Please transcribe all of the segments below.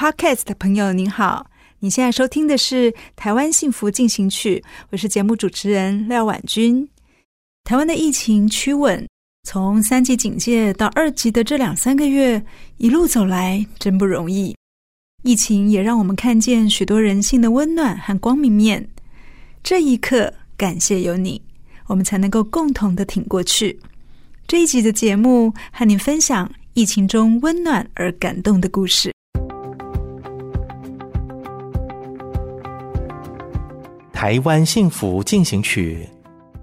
Podcast 的朋友您好，你现在收听的是《台湾幸福进行曲》，我是节目主持人廖婉君。台湾的疫情趋稳，从三级警戒到二级的这两三个月，一路走来真不容易。疫情也让我们看见许多人性的温暖和光明面。这一刻，感谢有你，我们才能够共同的挺过去。这一集的节目，和您分享疫情中温暖而感动的故事。台湾幸福进行曲，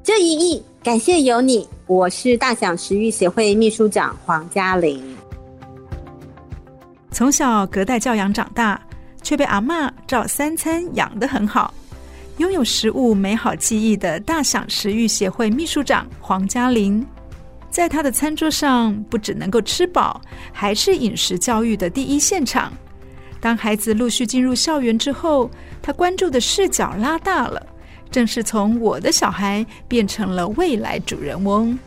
这一役感谢有你。我是大享食育协会秘书长黄嘉玲。从小隔代教养长大，却被阿嬷照三餐养得很好，拥有食物美好记忆的大享食育协会秘书长黄嘉玲，在她的餐桌上不只能够吃饱，还是饮食教育的第一现场。当孩子陆续进入校园之后，他关注的视角拉大了，正是从我的小孩变成了未来主人翁。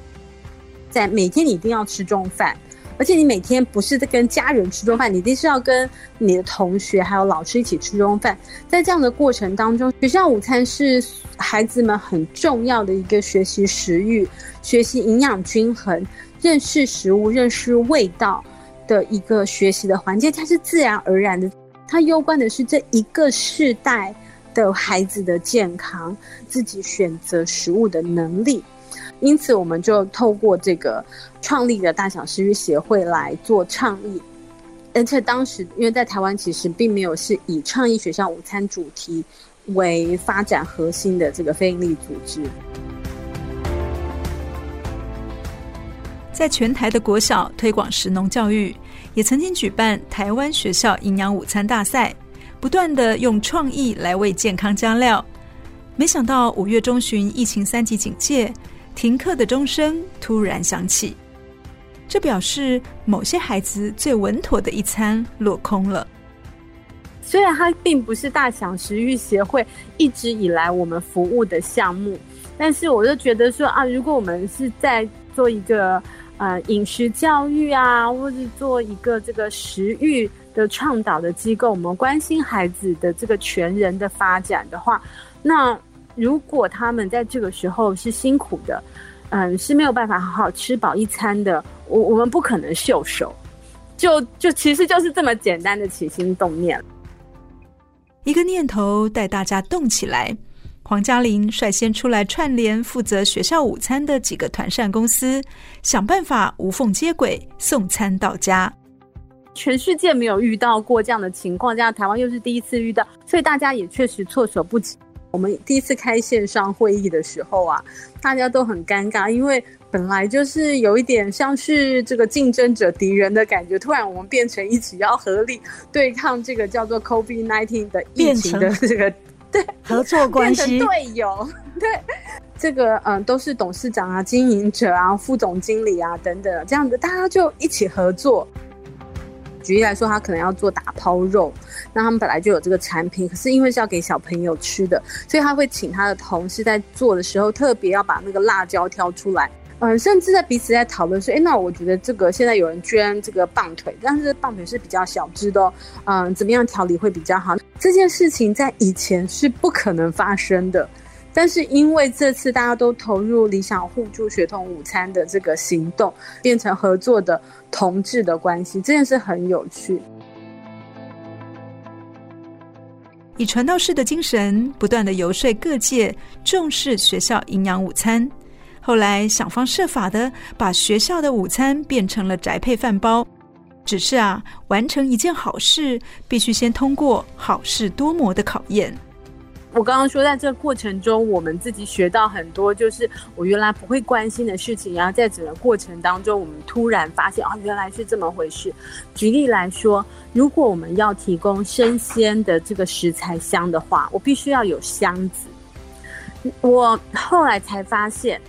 在每天你一定要吃中饭，而且你每天不是在跟家人吃中饭，你一定是要跟你的同学还有老师一起吃中饭。在这样的过程当中，学校午餐是孩子们很重要的一个学习食欲、学习营养均衡、认识食物、认识味道。的一个学习的环境，它是自然而然的。它攸关的是这一个世代的孩子的健康，自己选择食物的能力。因此，我们就透过这个创立的大小食育协会来做倡议。而且当时，因为在台湾其实并没有是以倡议学校午餐主题为发展核心的这个非营利组织。在全台的国小推广食农教育，也曾经举办台湾学校营养午餐大赛，不断地用创意来为健康加料。没想到五月中旬疫情三级警戒，停课的钟声突然响起，这表示某些孩子最稳妥的一餐落空了。虽然它并不是大享食育协会一直以来我们服务的项目，但是我就觉得说啊，如果我们是在做一个。呃，饮食教育啊，或是做一个这个食欲的倡导的机构，我们关心孩子的这个全人的发展的话，那如果他们在这个时候是辛苦的，嗯，是没有办法好好吃饱一餐的，我我们不可能袖手，就就其实就是这么简单的起心动念，一个念头带大家动起来。黄嘉玲率先出来串联负责学校午餐的几个团膳公司，想办法无缝接轨，送餐到家。全世界没有遇到过这样的情况，加上台湾又是第一次遇到，所以大家也确实措手不及。我们第一次开线上会议的时候啊，大家都很尴尬，因为本来就是有一点像是这个竞争者敌人的感觉，突然我们变成一起要合力对抗这个叫做 COVID-19 的疫情的这个。对，合作关系，队友，对，这个嗯，都是董事长啊、经营者啊、副总经理啊等等，这样子大家就一起合作。举例来说，他可能要做打抛肉，那他们本来就有这个产品，可是因为是要给小朋友吃的，所以他会请他的同事在做的时候，特别要把那个辣椒挑出来。嗯，甚至在彼此在讨论说，哎，那我觉得这个现在有人捐这个棒腿，但是棒腿是比较小只的哦，嗯，怎么样调理会比较好？这件事情在以前是不可能发生的，但是因为这次大家都投入理想互助学童午餐的这个行动，变成合作的同志的关系，这件事很有趣。以传道士的精神，不断的游说各界重视学校营养午餐。后来想方设法的把学校的午餐变成了宅配饭包。只是啊，完成一件好事，必须先通过好事多磨的考验。我刚刚说，在这个过程中，我们自己学到很多，就是我原来不会关心的事情，然后在整个过程当中，我们突然发现，哦，原来是这么回事。举例来说，如果我们要提供生鲜的这个食材箱的话，我必须要有箱子。我后来才发现，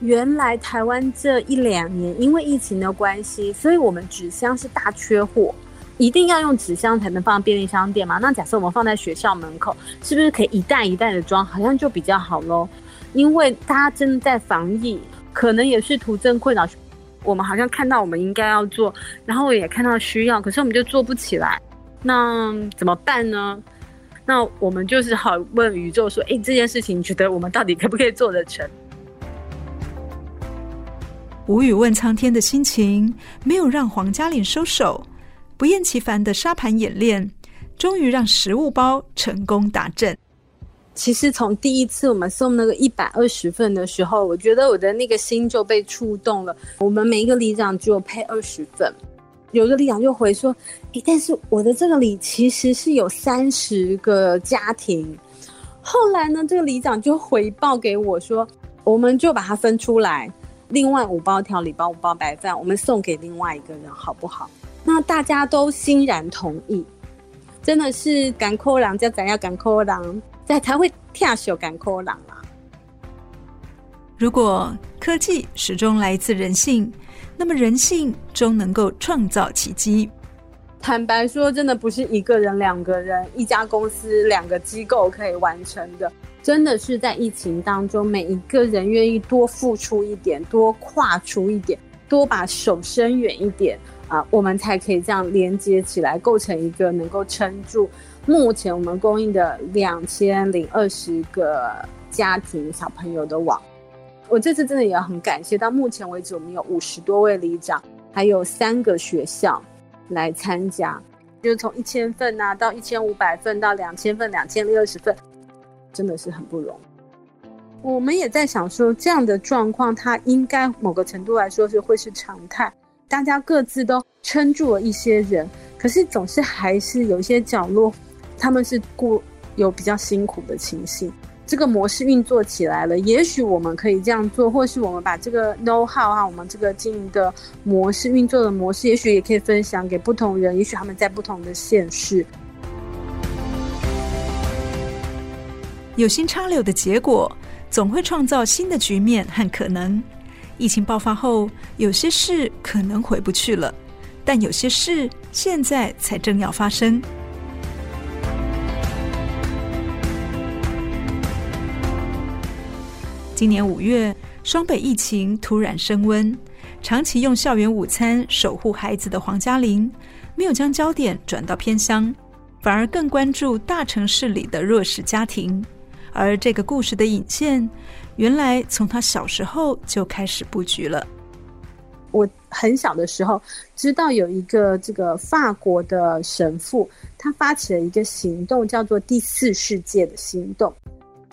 原来台湾这一两年因为疫情的关系，所以我们纸箱是大缺货。一定要用纸箱才能放便利商店吗？那假设我们放在学校门口，是不是可以一袋一袋的装？好像就比较好喽。因为大家真的在防疫，可能也是徒增困扰。我们好像看到我们应该要做，然后也看到需要，可是我们就做不起来。那怎么办呢？那我们就是好问宇宙说：“哎，这件事情你觉得我们到底可不可以做得成？”无语问苍天的心情，没有让黄嘉玲收手。不厌其烦的沙盘演练，终于让食物包成功达阵。其实从第一次我们送那个一百二十份的时候，我觉得我的那个心就被触动了。我们每一个里长只有配二十份，有个里长就回说：“诶，但是我的这个里其实是有三十个家庭。”后来呢，这个里长就回报给我说：“我们就把它分出来，另外五包调理包、五包白饭，我们送给另外一个人，好不好？”那大家都欣然同意，真的是赶扣狼，叫咱要赶扣郎，在才会跳手赶扣狼啊。如果科技始终来自人性，那么人性终能够创造奇迹。坦白说，真的不是一个人、两个人、一家公司、两个机构可以完成的。真的是在疫情当中，每一个人愿意多付出一点，多跨出一点，多把手伸远一点。啊，我们才可以这样连接起来，构成一个能够撑住目前我们供应的两千零二十个家庭小朋友的网。我这次真的也很感谢，到目前为止，我们有五十多位里长，还有三个学校来参加，就是从一千份啊到一千五百份到两千份、两千零二十份，真的是很不容易。我们也在想说，这样的状况，它应该某个程度来说是会是常态。大家各自都撑住了一些人，可是总是还是有一些角落，他们是过有比较辛苦的情形。这个模式运作起来了，也许我们可以这样做，或是我们把这个 know how 啊，我们这个经营的模式运作的模式，也许也可以分享给不同人，也许他们在不同的县市。有心插柳的结果，总会创造新的局面和可能。疫情爆发后，有些事可能回不去了，但有些事现在才正要发生。今年五月，双北疫情突然升温，长期用校园午餐守护孩子的黄嘉玲，没有将焦点转到偏乡，反而更关注大城市里的弱势家庭。而这个故事的引线，原来从他小时候就开始布局了。我很小的时候知道有一个这个法国的神父，他发起了一个行动，叫做“第四世界”的行动。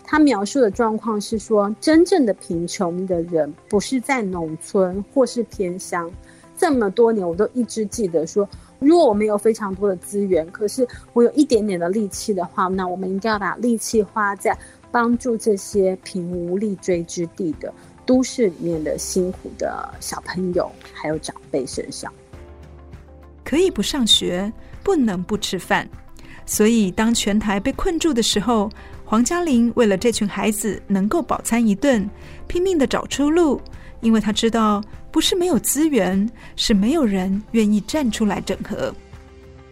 他描述的状况是说，真正的贫穷的人不是在农村或是偏乡。这么多年，我都一直记得说，如果我没有非常多的资源，可是我有一点点的力气的话，那我们应该要把力气花在。帮助这些贫无立锥之地的都市里面的辛苦的小朋友还有长辈身上，可以不上学，不能不吃饭。所以当全台被困住的时候，黄嘉玲为了这群孩子能够饱餐一顿，拼命的找出路。因为他知道，不是没有资源，是没有人愿意站出来整合。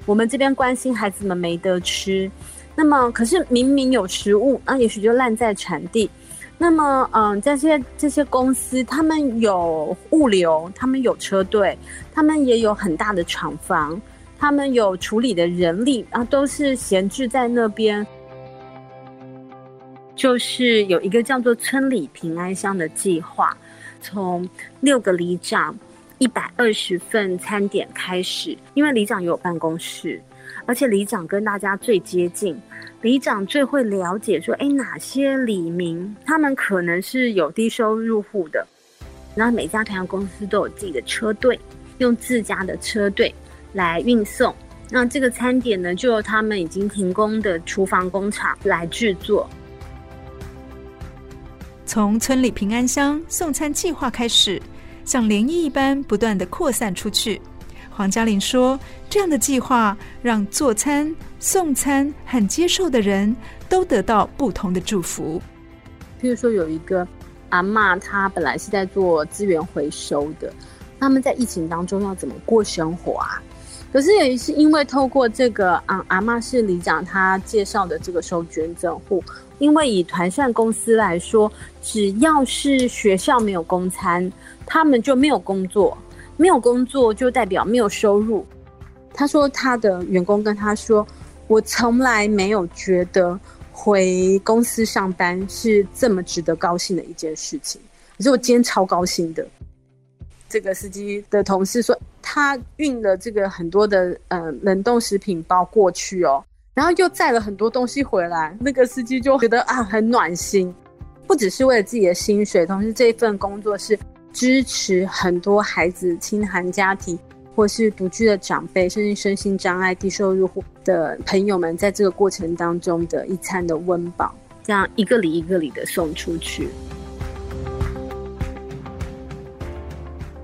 我们这边关心孩子们没得吃。那么，可是明明有食物，那也许就烂在产地。那么，嗯，这些这些公司，他们有物流，他们有车队，他们也有很大的厂房，他们有处理的人力，啊，都是闲置在那边。就是有一个叫做“村里平安乡”的计划，从六个里长一百二十份餐点开始，因为里长有办公室。而且里长跟大家最接近，里长最会了解说，哎，哪些里民他们可能是有低收入户的，然后每家团公司都有自己的车队，用自家的车队来运送。那这个餐点呢，就由他们已经停工的厨房工厂来制作。从村里平安乡送餐计划开始，像涟漪一般不断地扩散出去。黄嘉玲说：“这样的计划让做餐、送餐和接受的人都得到不同的祝福。譬如说，有一个阿嬷，她本来是在做资源回收的，他们在疫情当中要怎么过生活啊？可是也是因为透过这个，啊，阿嬷是里长他介绍的这个收捐赠户。”因为以团膳公司来说，只要是学校没有供餐，他们就没有工作，没有工作就代表没有收入。他说他的员工跟他说：“我从来没有觉得回公司上班是这么值得高兴的一件事情。”可是我今天超高兴的。这个司机的同事说，他运了这个很多的呃冷冻食品包过去哦。然后又载了很多东西回来，那个司机就觉得啊很暖心，不只是为了自己的薪水，同时这一份工作是支持很多孩子、清寒家庭或是独居的长辈，甚至身心障碍、低收入户的朋友们，在这个过程当中的一餐的温饱，这样一个里一个里的送出去。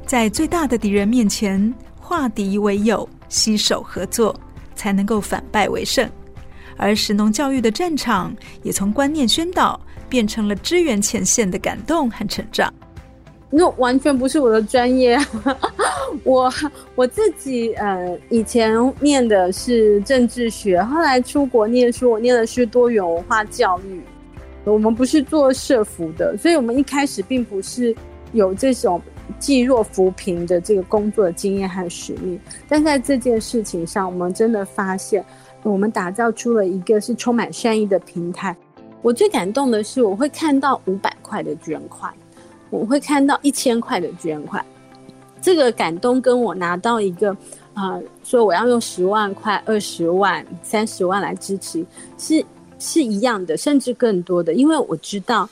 在最大的敌人面前，化敌为友，携手合作。才能够反败为胜，而神农教育的战场也从观念宣导变成了支援前线的感动和成长。那完全不是我的专业，我我自己呃以前念的是政治学，后来出国念书，我念的是多元文化教育。我们不是做社服的，所以我们一开始并不是有这种。济弱扶贫的这个工作的经验和使命，但在这件事情上，我们真的发现，我们打造出了一个是充满善意的平台。我最感动的是，我会看到五百块的捐款，我会看到一千块的捐款，这个感动跟我拿到一个啊、说我要用十万块、二十万、三十万来支持，是是一样的，甚至更多的，因为我知道，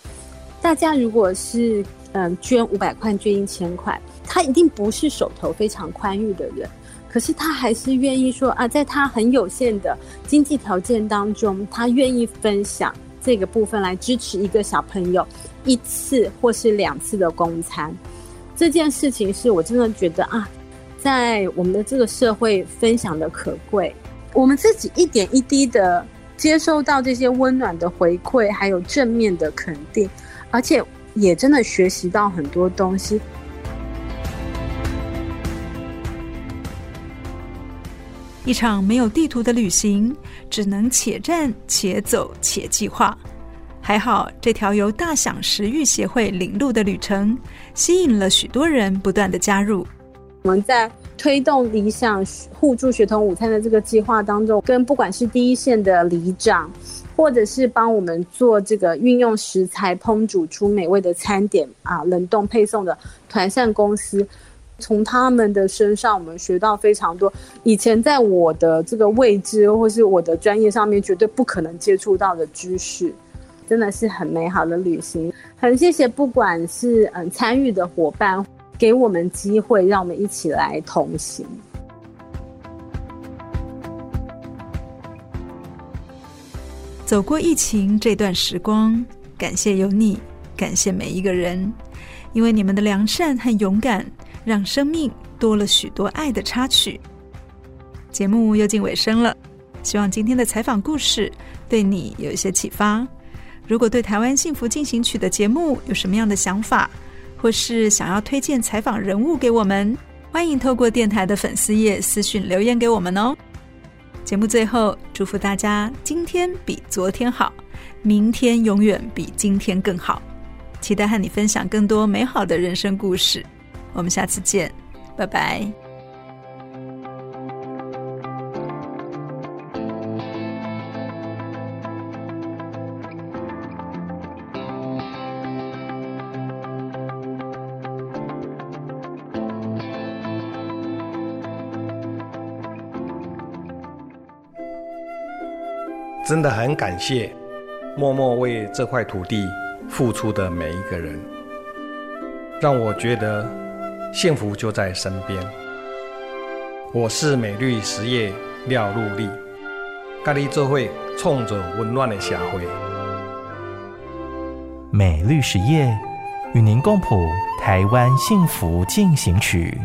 大家如果是。嗯，捐五百块，捐一千块，他一定不是手头非常宽裕的人，可是他还是愿意说啊，在他很有限的经济条件当中，他愿意分享这个部分来支持一个小朋友一次或是两次的公餐。这件事情是我真的觉得啊，在我们的这个社会分享的可贵，我们自己一点一滴的接收到这些温暖的回馈，还有正面的肯定，而且。也真的学习到很多东西。一场没有地图的旅行，只能且战且走且计划。还好，这条由大享食育协会领路的旅程，吸引了许多人不断的加入。我们在推动理想互助学童午餐的这个计划当中，跟不管是第一线的里长。或者是帮我们做这个运用食材烹煮出美味的餐点啊，冷冻配送的团膳公司，从他们的身上我们学到非常多，以前在我的这个位置或是我的专业上面绝对不可能接触到的知识，真的是很美好的旅行。很谢谢不管是嗯参与的伙伴，给我们机会，让我们一起来同行。走过疫情这段时光，感谢有你，感谢每一个人，因为你们的良善和勇敢，让生命多了许多爱的插曲。节目又近尾声了，希望今天的采访故事对你有一些启发。如果对台湾幸福进行曲的节目有什么样的想法，或是想要推荐采访人物给我们，欢迎透过电台的粉丝页私讯留言给我们哦。节目最后，祝福大家今天比昨天好，明天永远比今天更好。期待和你分享更多美好的人生故事。我们下次见，拜拜。真的很感谢默默为这块土地付出的每一个人，让我觉得幸福就在身边。我是美绿实业廖禄立，跟你做伙创造温暖的社会。美绿实业与您共谱台湾幸福进行曲。